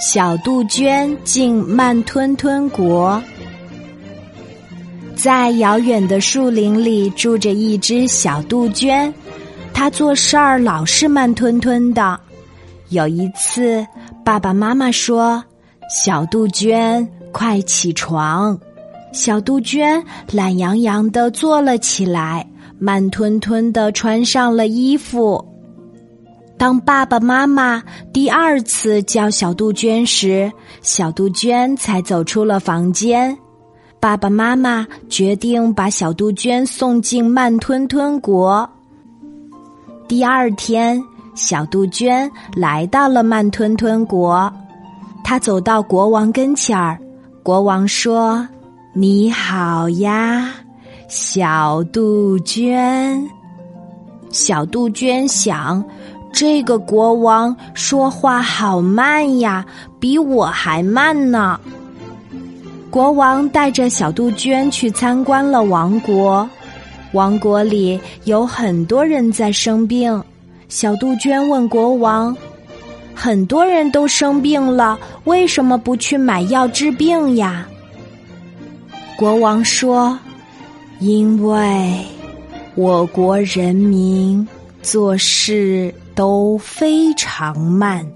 小杜鹃进慢吞吞国。在遥远的树林里住着一只小杜鹃，它做事儿老是慢吞吞的。有一次，爸爸妈妈说：“小杜鹃，快起床！”小杜鹃懒洋洋的坐了起来，慢吞吞的穿上了衣服。当爸爸妈妈第二次叫小杜鹃时，小杜鹃才走出了房间。爸爸妈妈决定把小杜鹃送进慢吞吞国。第二天，小杜鹃来到了慢吞吞国，他走到国王跟前儿。国王说：“你好呀，小杜鹃。”小杜鹃想。这个国王说话好慢呀，比我还慢呢。国王带着小杜鹃去参观了王国，王国里有很多人在生病。小杜鹃问国王：“很多人都生病了，为什么不去买药治病呀？”国王说：“因为我国人民做事。”都非常慢，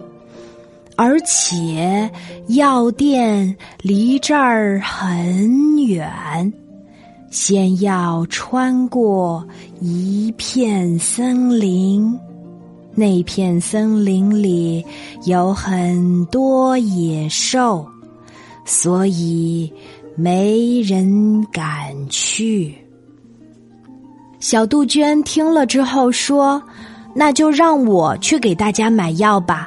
而且药店离这儿很远，先要穿过一片森林，那片森林里有很多野兽，所以没人敢去。小杜鹃听了之后说。那就让我去给大家买药吧。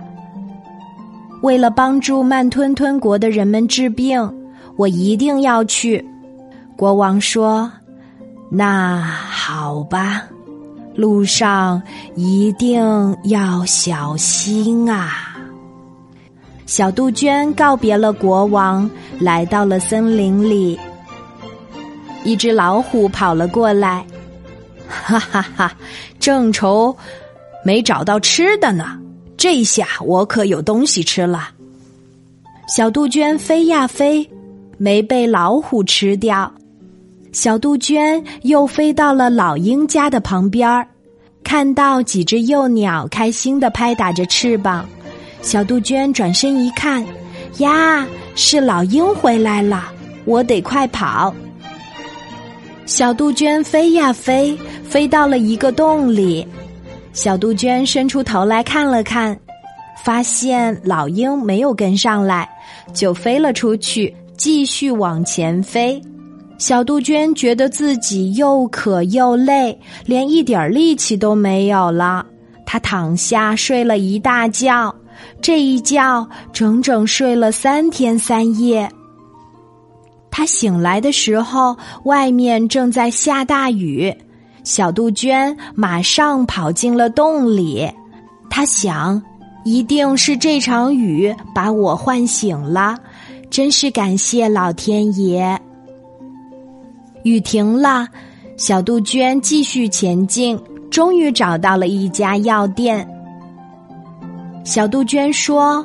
为了帮助慢吞吞国的人们治病，我一定要去。国王说：“那好吧，路上一定要小心啊。”小杜鹃告别了国王，来到了森林里。一只老虎跑了过来，哈哈哈，正愁。没找到吃的呢，这下我可有东西吃了。小杜鹃飞呀飞，没被老虎吃掉。小杜鹃又飞到了老鹰家的旁边儿看到几只幼鸟开心的拍打着翅膀。小杜鹃转身一看，呀，是老鹰回来了，我得快跑。小杜鹃飞呀飞，飞到了一个洞里。小杜鹃伸出头来看了看，发现老鹰没有跟上来，就飞了出去，继续往前飞。小杜鹃觉得自己又渴又累，连一点力气都没有了。他躺下睡了一大觉，这一觉整整睡了三天三夜。他醒来的时候，外面正在下大雨。小杜鹃马上跑进了洞里，他想，一定是这场雨把我唤醒了，真是感谢老天爷。雨停了，小杜鹃继续前进，终于找到了一家药店。小杜鹃说：“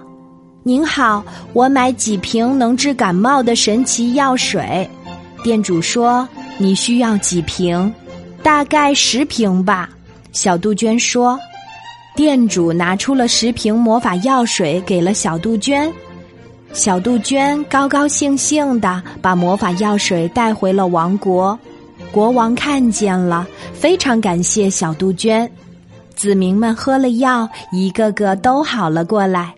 您好，我买几瓶能治感冒的神奇药水。”店主说：“你需要几瓶？”大概十瓶吧，小杜鹃说。店主拿出了十瓶魔法药水，给了小杜鹃。小杜鹃高高兴兴的把魔法药水带回了王国。国王看见了，非常感谢小杜鹃。子民们喝了药，一个个都好了过来。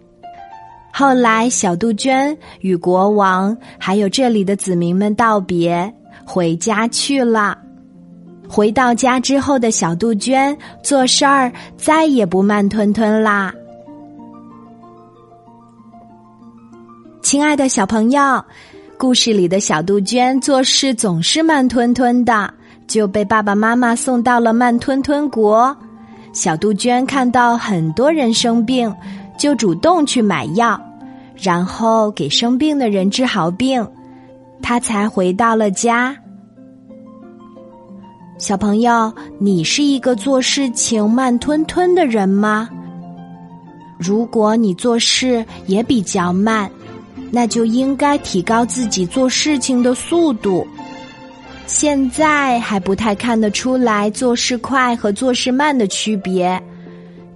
后来，小杜鹃与国王还有这里的子民们道别，回家去了。回到家之后的小杜鹃做事儿再也不慢吞吞啦。亲爱的小朋友，故事里的小杜鹃做事总是慢吞吞的，就被爸爸妈妈送到了慢吞吞国。小杜鹃看到很多人生病，就主动去买药，然后给生病的人治好病，他才回到了家。小朋友，你是一个做事情慢吞吞的人吗？如果你做事也比较慢，那就应该提高自己做事情的速度。现在还不太看得出来做事快和做事慢的区别，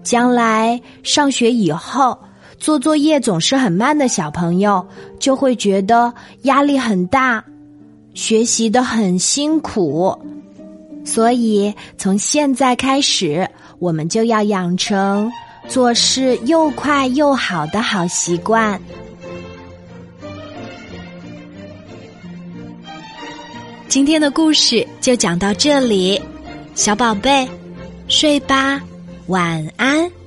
将来上学以后做作业总是很慢的小朋友，就会觉得压力很大，学习的很辛苦。所以从现在开始，我们就要养成做事又快又好的好习惯。今天的故事就讲到这里，小宝贝，睡吧，晚安。